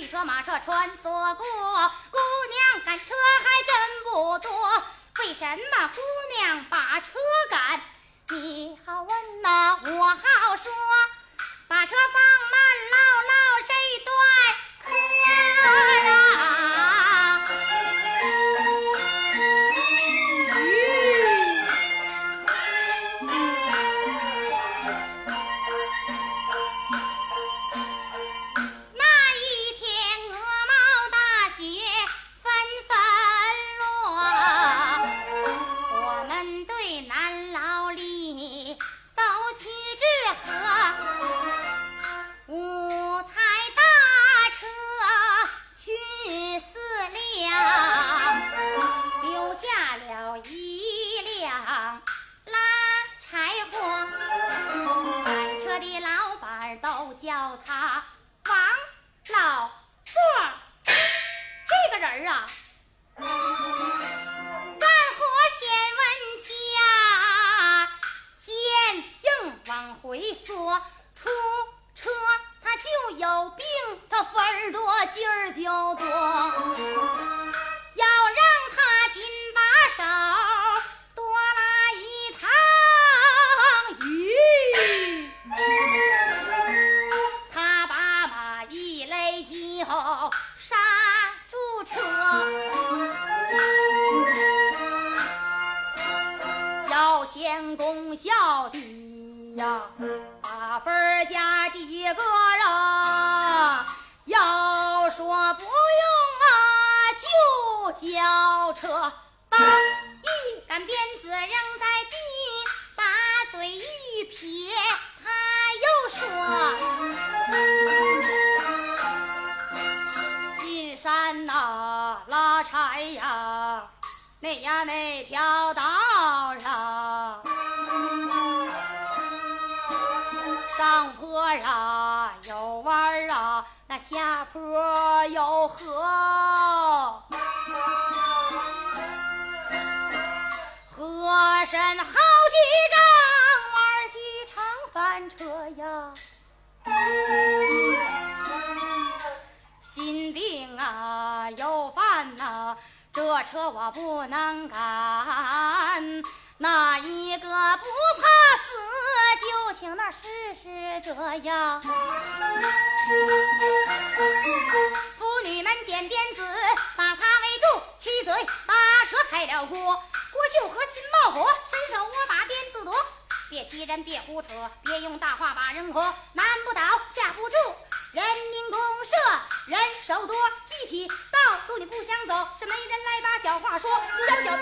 汽车马车穿梭过，姑娘赶车还真不多。为什么姑娘把车赶？你好问呐，我好说。把车放慢，唠叫他王老座。这个人啊，干活先问价，坚硬往回缩，出车他就有病，他分儿多劲儿就多。天公笑的呀，把分儿加几个人？要说不用啊，就交车，把一杆鞭子扔在地，把嘴一撇，他又说。进山呐、拉柴呀，那呀那条道啊有弯啊，那下坡有河，河深好几丈，玩几场翻车呀。心病啊，有犯呐、这车我不能赶。那一个不怕，就请那试试这样。妇女们捡鞭子，把他围住，七嘴八舌开了锅。郭秀和心冒火，伸手我把鞭子夺。别欺人，别胡扯，别用大话把人活。难不倒，吓不住，人民公社人手多，集体道路你不想走，是没人来把小话说。让